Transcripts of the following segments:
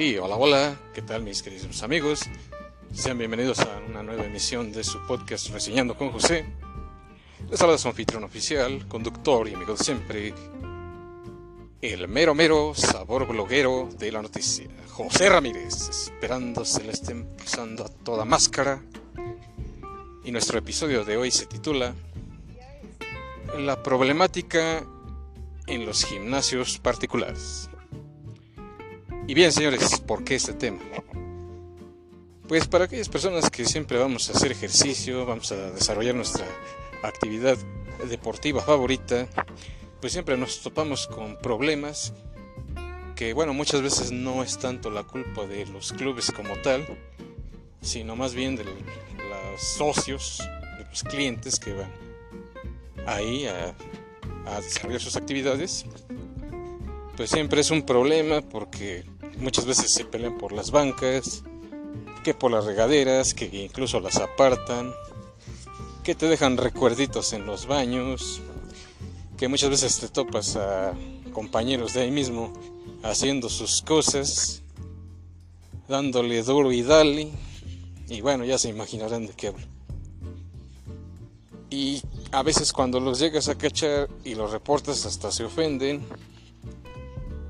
Sí, hola, hola, ¿qué tal mis queridos amigos? Sean bienvenidos a una nueva emisión de su podcast Reseñando con José. Les habla su anfitrión oficial, conductor y amigo de siempre, el mero mero sabor bloguero de la noticia, José Ramírez, esperando se le estén pasando a toda máscara. Y nuestro episodio de hoy se titula La problemática en los gimnasios particulares. Y bien, señores, ¿por qué este tema? Pues para aquellas personas que siempre vamos a hacer ejercicio, vamos a desarrollar nuestra actividad deportiva favorita, pues siempre nos topamos con problemas que, bueno, muchas veces no es tanto la culpa de los clubes como tal, sino más bien de los socios, de los clientes que van ahí a, desarrollar sus actividades. Pues siempre es un problema porque muchas veces se pelean por las bancas, que por las regaderas, que incluso las apartan, que te dejan recuerditos en los baños, que muchas veces te topas a compañeros de ahí mismo haciendo sus cosas, dándole duro y dale, y bueno, ya se imaginarán de qué hablo. Y a veces cuando los llegas a cachar y los reportas hasta se ofenden,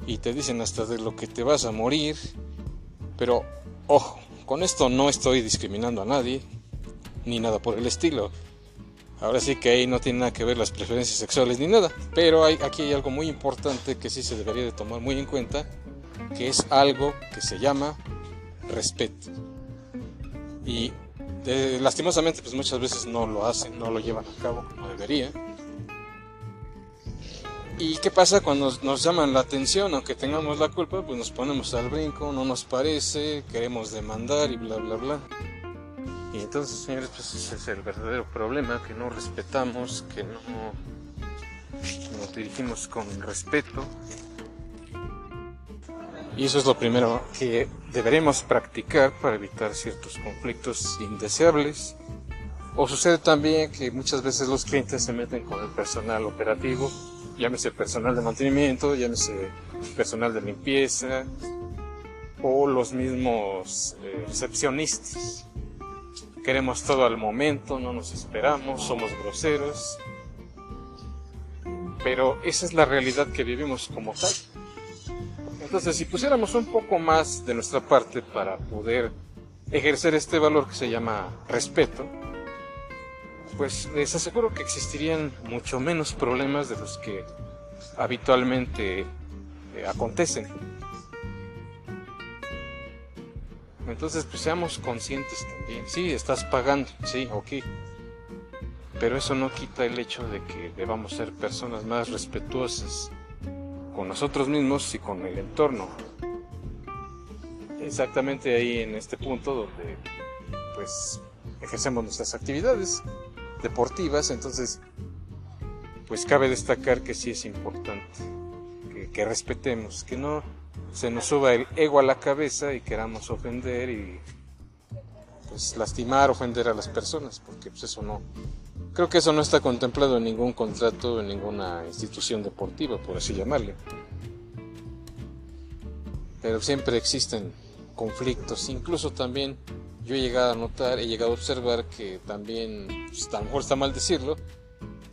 y te dicen hasta de lo que te vas a morir. Pero ojo, con esto no estoy discriminando a nadie, ni nada por el estilo. Ahora sí que ahí no tiene nada que ver las preferencias sexuales ni nada. Pero hay, aquí hay algo muy importante que sí se debería de tomar muy en cuenta, que es algo que se llama respeto. Y lastimosamente pues muchas veces no lo hacen, no lo llevan a cabo como debería. ¿Y qué pasa cuando nos llaman la atención? Aunque tengamos la culpa, pues nos ponemos al brinco, no nos parece, queremos demandar y bla, bla, bla. Y entonces, señores, pues ese es el verdadero problema, que no respetamos, que no nos dirigimos con respeto. Y eso es lo primero que deberemos practicar para evitar ciertos conflictos indeseables. O sucede también que muchas veces los clientes se meten con el personal operativo llámese personal de mantenimiento, llámese personal de limpieza o los mismos eh, recepcionistas. Queremos todo al momento, no nos esperamos, somos groseros. Pero esa es la realidad que vivimos como tal. Entonces, si pusiéramos un poco más de nuestra parte para poder ejercer este valor que se llama respeto, pues les aseguro que existirían mucho menos problemas de los que habitualmente eh, acontecen. Entonces, pues seamos conscientes también. Sí, estás pagando, sí, ok. Pero eso no quita el hecho de que debamos ser personas más respetuosas con nosotros mismos y con el entorno. Exactamente ahí en este punto donde pues ejercemos nuestras actividades deportivas, entonces pues cabe destacar que sí es importante que, respetemos, que no se nos suba el ego a la cabeza y queramos ofender y pues lastimar, ofender a las personas, porque pues eso no, creo que eso no está contemplado en ningún contrato, en ninguna institución deportiva, por así llamarle. Pero siempre existen conflictos, incluso también yo he llegado a notar, he llegado a observar que también, pues, a está mal decirlo,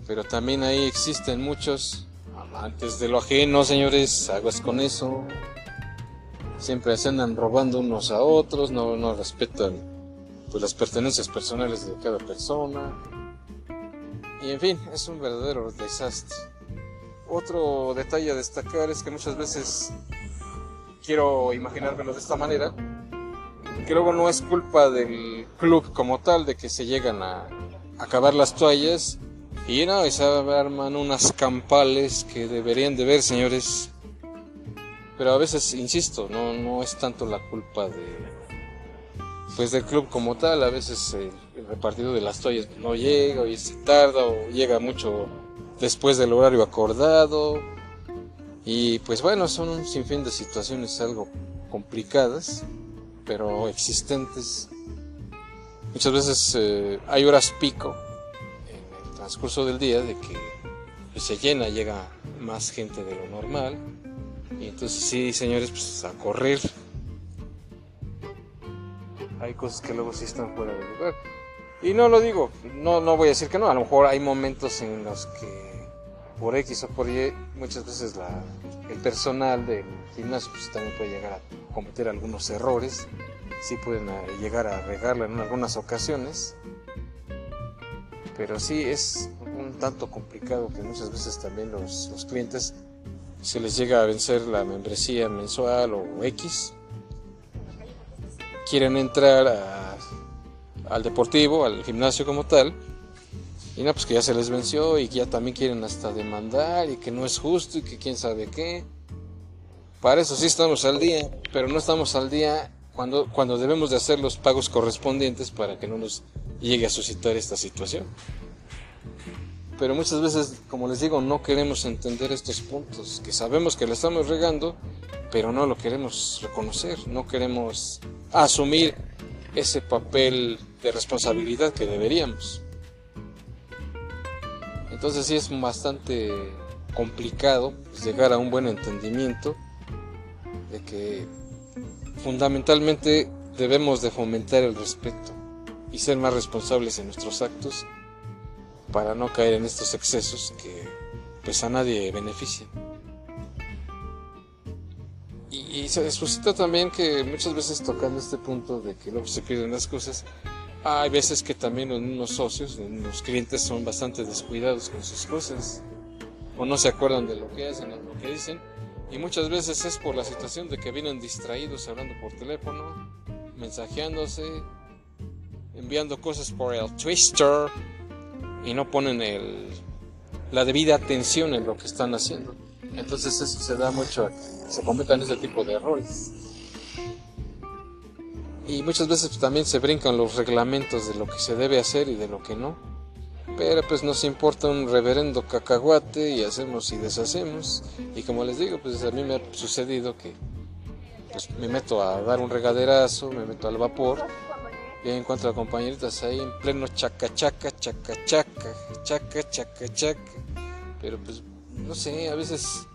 pero también ahí existen muchos amantes de lo ajeno, señores, aguas con eso. Siempre se andan robando unos a otros, no, no respetan pues, las pertenencias personales de cada persona. Y en fin, es un verdadero desastre. Otro detalle a destacar es que muchas veces quiero imaginármelo de esta manera que luego no es culpa del club como tal de que se llegan a acabar las toallas y no, y se arman unas campales que deberían de ver, señores. Pero a veces, insisto, no, no es tanto la culpa de pues del club como tal, a veces el, repartido de las toallas no llega, o se tarda, o llega mucho después del horario acordado. Y pues bueno, son un sinfín de situaciones algo complicadas pero existentes. Muchas veces eh, hay horas pico en el transcurso del día de que pues, se llena, llega más gente de lo normal. Y entonces sí, señores, pues a correr hay cosas que luego sí están fuera de lugar. Y no lo digo, no, no voy a decir que no, a lo mejor hay momentos en los que por X o por Y, muchas veces la, el personal del gimnasio pues, también puede llegar a cometer algunos errores, sí pueden eh, llegar a regarla en algunas ocasiones, pero sí es un tanto complicado que muchas veces también los, los clientes se les llega a vencer la membresía mensual o X, quieren entrar al deportivo, al gimnasio como tal, y no, pues que ya se les venció y que ya también quieren hasta demandar y que no es justo y que quién sabe qué. Para eso sí estamos al día, pero no estamos al día cuando, cuando debemos de hacer los pagos correspondientes para que no nos llegue a suscitar esta situación. Pero muchas veces, como les digo, no queremos entender estos puntos, que sabemos que lo estamos regando, pero no lo queremos reconocer, no queremos asumir ese papel de responsabilidad que deberíamos. Entonces sí es bastante complicado pues, llegar a un buen entendimiento de que fundamentalmente debemos de fomentar el respeto y ser más responsables en nuestros actos para no caer en estos excesos que pues a nadie benefician. Y, se suscita también que muchas veces tocando este punto de que luego se pierden las cosas, hay veces que también unos socios, los clientes son bastante descuidados con sus cosas o no se acuerdan de lo que hacen o lo que dicen y muchas veces es por la situación de que vienen distraídos hablando por teléfono, mensajeándose, enviando cosas por el Twister y no ponen el, la debida atención en lo que están haciendo. Entonces eso se da mucho se cometan ese tipo de errores. Y muchas veces también se brincan los reglamentos de lo que se debe hacer y de lo que no. Pero pues nos importa un reverendo cacahuate y hacemos y deshacemos. Y como les digo, pues a mí me ha sucedido que pues me meto a dar un regaderazo, me meto al vapor y encuentro a compañeritas ahí en pleno chaca chaca, chaca chaca, chaca chaca chaca. Pero pues no sé, a veces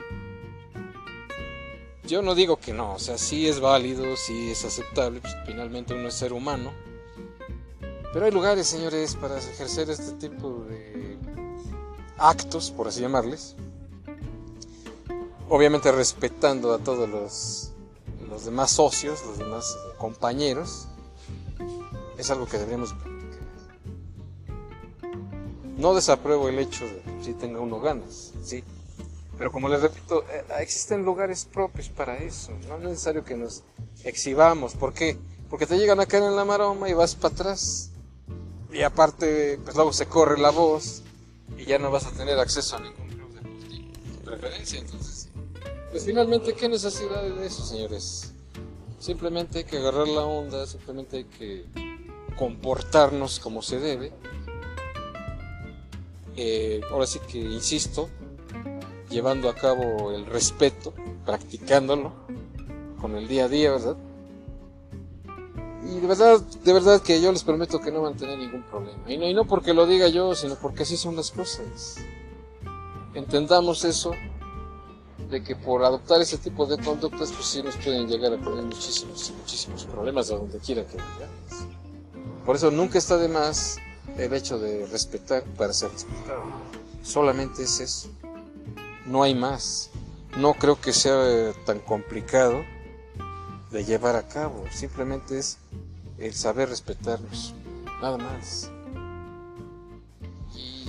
yo no digo que no, o sea, sí es válido, sí es aceptable, pues finalmente uno es ser humano. Pero hay lugares, señores, para ejercer este tipo de actos, por así llamarles. Obviamente respetando a todos los, los demás socios, los demás compañeros. Es algo que deberíamos no desapruebo el hecho de que si tenga uno ganas, sí. Pero como les repito, eh, existen lugares propios para eso. No es necesario que nos exhibamos. ¿Por qué? Porque te llegan a caer en la maroma y vas para atrás. Y aparte, pues luego se corre la voz y ya no vas a tener acceso a ningún club deportivo de preferencia. Entonces, pues finalmente, ¿qué necesidad de eso, señores? Simplemente hay que agarrar la onda, simplemente hay que comportarnos como se debe eh, ahora sí que insisto, llevando a cabo el respeto, practicándolo con el día a día, ¿verdad? Y de verdad, de verdad que yo les prometo que no van a tener ningún problema. Y no, y no porque lo diga yo, sino porque así son las cosas. Entendamos eso, de que por adoptar ese tipo de conductas, pues sí nos pueden llegar a poner muchísimos, muchísimos problemas a donde quiera que vayamos. Por eso nunca está de más el hecho de respetar para ser respetado. Solamente es eso. No hay más. No creo que sea tan complicado de llevar a cabo. Simplemente es el saber respetarnos. Nada más. Y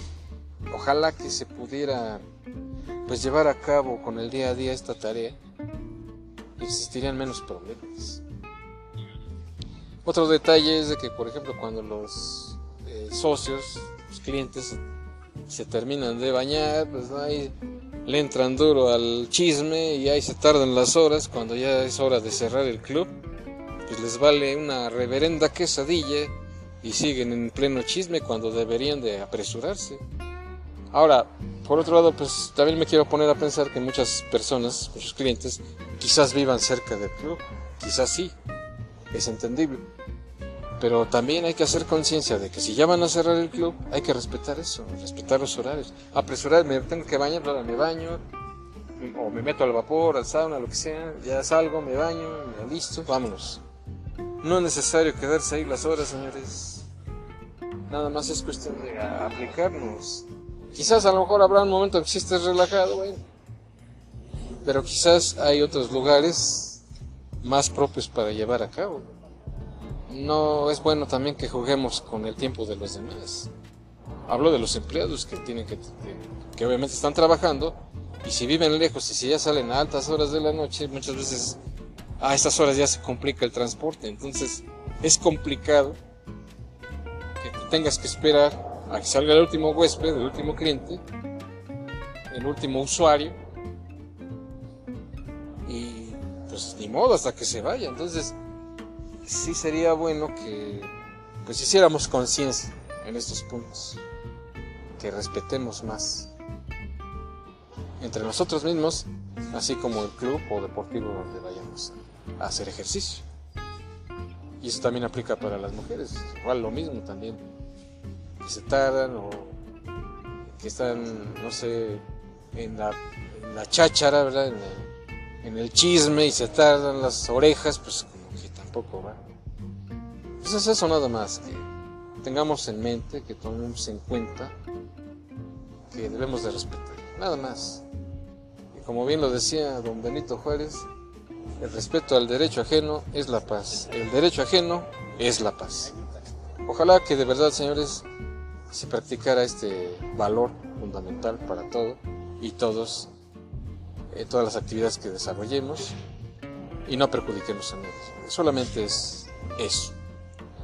ojalá que se pudiera pues llevar a cabo con el día a día esta tarea. Existirían menos problemas. Otro detalle es de que, por ejemplo, cuando los socios, los clientes, se terminan de bañar, pues ahí le entran duro al chisme y ahí se tardan las horas cuando ya es hora de cerrar el club, pues les vale una reverenda quesadilla y siguen en pleno chisme cuando deberían de apresurarse. Ahora, por otro lado, pues también me quiero poner a pensar que muchas personas, muchos clientes, quizás vivan cerca del club, quizás sí, es entendible pero también hay que hacer conciencia de que si ya van a cerrar el club, hay que respetar eso, respetar los horarios. Apresurar, me tengo que bañar, me baño, o me meto al vapor, al sauna, lo que sea, ya salgo, me baño, me listo, vámonos. No es necesario quedarse ahí las horas, señores. Nada más es cuestión de aplicarnos. Quizás a lo mejor habrá un momento en que sí estés relajado, bueno. Pero quizás hay otros lugares más propios para llevar a cabo. No es bueno también que juguemos con el tiempo de los demás. Hablo de los empleados que tienen que, que obviamente están trabajando y si viven lejos y si ya salen a altas horas de la noche, muchas veces a estas horas ya se complica el transporte. Entonces es complicado que tengas que esperar a que salga el último huésped, el último cliente, el último usuario. Y pues ni modo hasta que se vaya. Entonces sí sería bueno que pues hiciéramos conciencia en estos puntos. Que respetemos más entre nosotros mismos, así como el club o deportivo donde vayamos a hacer ejercicio. Y eso también aplica para las mujeres, igual lo mismo también, que se tardan o que están, no sé, en la, cháchara, ¿verdad? En el, en el, chisme y se tardan las orejas, pues tampoco va. Pues es eso nada más, que tengamos en mente, que tomemos en cuenta que debemos de respetar, nada más como bien lo decía don Benito Juárez, el respeto al derecho ajeno es la paz. El derecho ajeno es la paz. Ojalá que de verdad, señores, se practicara este valor fundamental para todo y todos, en todas las actividades que desarrollemos y no perjudiquemos a nadie. Solamente es eso.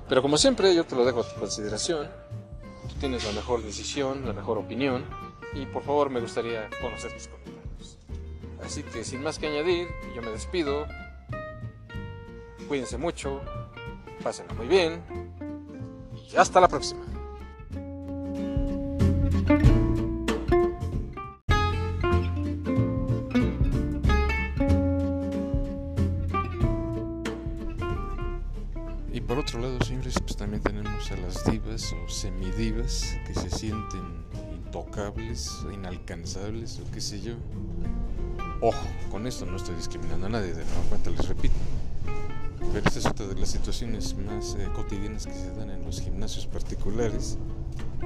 Pero como siempre, yo te lo dejo a tu consideración. Tú tienes la mejor decisión, la mejor opinión y por favor me gustaría conocer tus comentarios. Así que sin más que añadir, yo me despido. Cuídense mucho, pásenlo muy bien y hasta la próxima. O semidivas que se sienten intocables, inalcanzables o qué sé yo. Ojo, con esto no estoy discriminando a nadie, de nuevo cuenta les repito. Pero esta es otra de las situaciones más eh, cotidianas que se dan en los gimnasios particulares,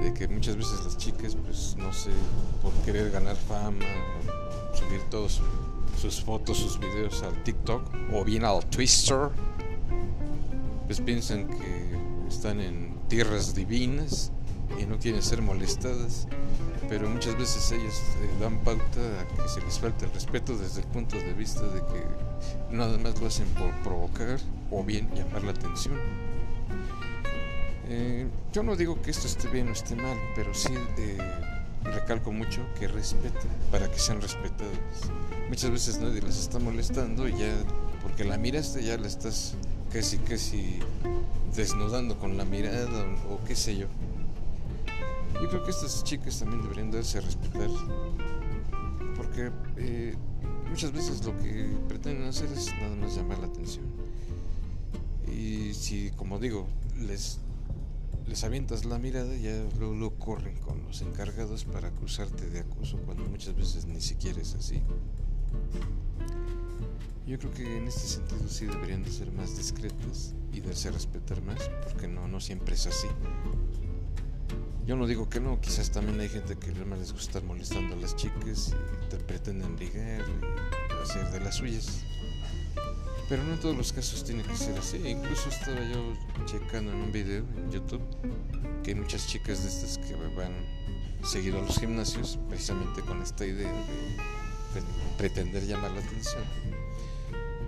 de que muchas veces las chicas, pues no sé, por querer ganar fama, subir todos sus fotos, sus videos al TikTok o bien al Twister, pues piensan que están en tierras divinas y no quieren ser molestadas pero muchas veces ellos eh, dan pauta a que se les falta el respeto desde el punto de vista de que nada más lo hacen por provocar o bien llamar la atención. Eh, yo no digo que esto esté bien o esté mal, pero sí eh, recalco mucho que respeten para que sean respetados. Muchas veces nadie les está molestando y ya, porque la miraste, ya la estás casi, casi desnudando con la mirada o qué sé yo. Yo creo que estas chicas también deberían darse a respetar, porque eh, muchas veces lo que pretenden hacer es nada más llamar la atención. Y si, como digo, les, les avientas la mirada, ya luego, lo corren con los encargados para acusarte de acoso, cuando muchas veces ni siquiera es así. Yo creo que en este sentido sí deberían de ser más discretas y darse a respetar más, porque no, no siempre es así. Yo no digo que no, quizás también hay gente que no les gusta estar molestando a las chicas y te pretenden ligar y hacer de las suyas. Pero no en todos los casos tiene que ser así. Incluso estaba yo checando en un video en YouTube que hay muchas chicas de estas que van seguido a los gimnasios precisamente con esta idea de pretender llamar la atención.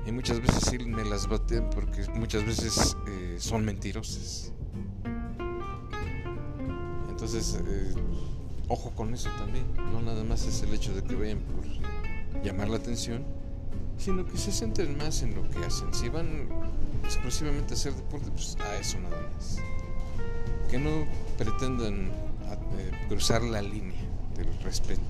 Y muchas veces sí me las batean porque muchas veces eh, son mentirosas. Entonces, eh, ojo con eso también. No nada más es el hecho de que vayan por llamar la atención, sino que se centren más en lo que hacen. Si van exclusivamente a hacer deporte, pues a eso nada más. Que no pretendan eh, cruzar la línea del respeto.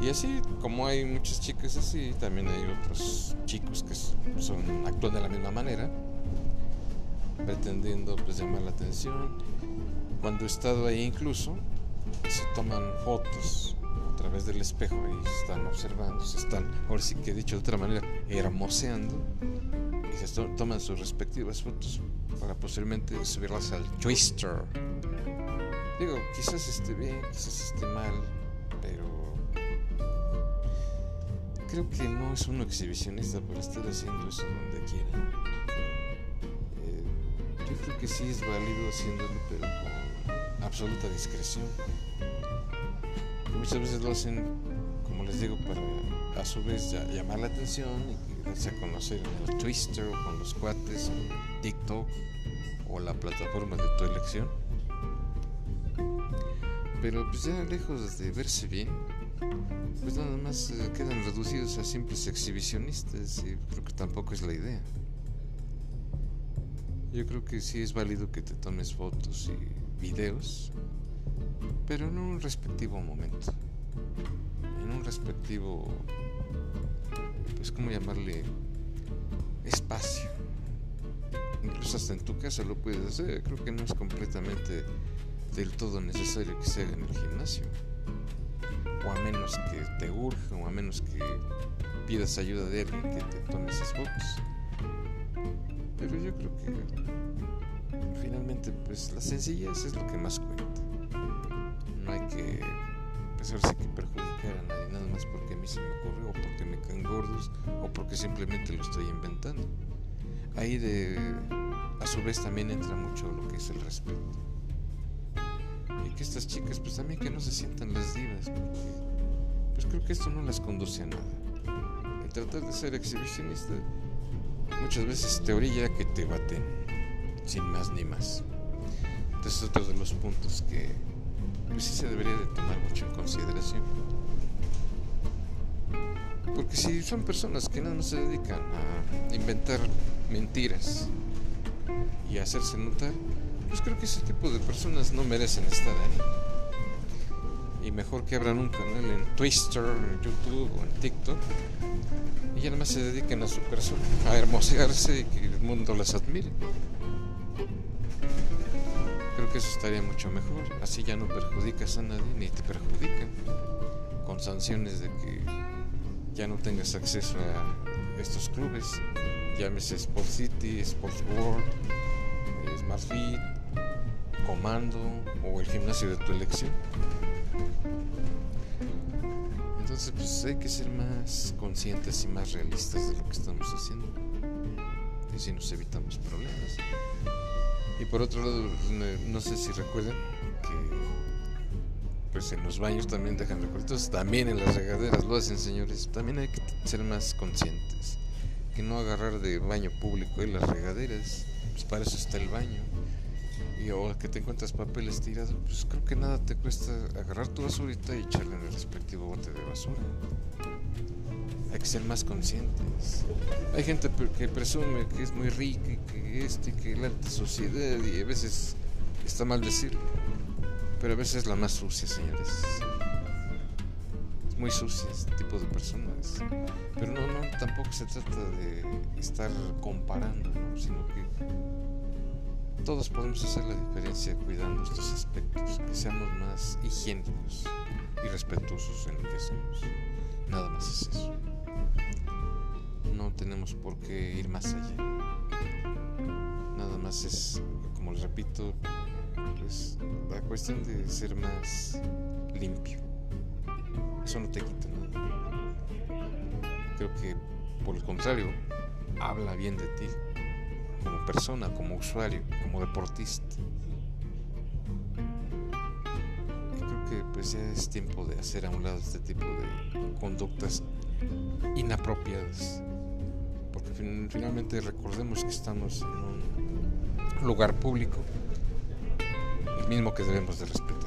Y así como hay muchas chicas así, también hay otros chicos que son actúan de la misma manera, pretendiendo pues llamar la atención cuando he estado ahí incluso, se toman fotos a través del espejo y están observando, se están, ahora sí que he dicho de otra manera, hermoseando, se toman sus respectivas fotos para posiblemente subirlas al Twister. Digo, quizás esté bien, quizás esté mal, pero creo que no es uno exhibicionista por estar haciendo eso donde quiera. Eh, yo creo que sí es válido haciéndolo, pero con absoluta discreción. Muchas veces lo hacen, como les digo, para a su vez llamar la atención y darse a conocer en el Twister o con los cuates o TikTok o la plataforma de tu elección. Pero pues ya lejos de verse bien, pues nada más eh, quedan reducidos a simples exhibicionistas y creo que tampoco es la idea. Yo creo que sí es válido que te tomes fotos y videos, pero en un respectivo momento, en un respectivo, pues cómo llamarle, espacio. Incluso hasta en tu casa lo puedes hacer, creo que no es completamente del todo necesario que se haga en el gimnasio. O a menos que te urja, o a menos que pidas ayuda de alguien que te tome esas fotos. Pero yo creo que finalmente pues la sencillez es lo que más cuenta. No hay que pensar que perjudicar a nadie nada más porque a mí se me ocurrió, o porque me caen gordos, o porque simplemente lo estoy inventando. Ahí de a su vez también entra mucho lo que es el respeto que estas chicas pues también que no se sientan las divas, porque pues creo que esto no las conduce a nada. El tratar de ser exhibicionista muchas veces te orilla que te baten, sin más ni más. Entonces es otro de los puntos que pues sí se debería de tomar mucho en consideración. Porque si son personas que más se dedican a inventar mentiras y a hacerse notar, pues creo que ese tipo de personas no merecen estar ahí. Y mejor que abran un canal en Twitter, en YouTube o en TikTok y ya nada más se dediquen a su persona, a hermosearse y que el mundo las admire. Creo que eso estaría mucho mejor. Así ya no perjudicas a nadie ni te perjudican. Con sanciones de que ya no tengas acceso a estos clubes, llámese Sport City, Sports World, Smart Fit, comando o el gimnasio de tu elección. Entonces, pues hay que ser más conscientes y más realistas de lo que estamos haciendo. Y si nos evitamos problemas. Y por otro lado, no sé si recuerdan que pues en los baños también dejan recuerdos, también en las regaderas lo hacen señores, también hay que ser más conscientes, que no agarrar de baño público en las regaderas, pues para eso está el baño ahora que te encuentras papeles tirados, pues creo que nada te cuesta agarrar tu basurita y echarla en el respectivo bote de basura. Hay que ser más conscientes. Hay gente que presume que es muy rica y que este que la alta sociedad y a veces está mal decirlo, pero a veces es la más sucia, señores. Es muy sucia este tipo de personas. Pero no, no, tampoco se trata de estar comparando, sino que todos podemos hacer la diferencia cuidando estos aspectos, que seamos más higiénicos y respetuosos en lo que hacemos. Nada más es eso. No tenemos por qué ir más allá. Nada más es, como les repito, pues la cuestión de ser más limpio. Eso no te quita nada. Creo que, por el contrario, habla bien de ti como persona, como usuario, como deportista. Y creo que pues ya es tiempo de hacer a un lado este tipo de conductas inapropiadas. Porque finalmente recordemos que estamos en un lugar público, el mismo que debemos de respetar.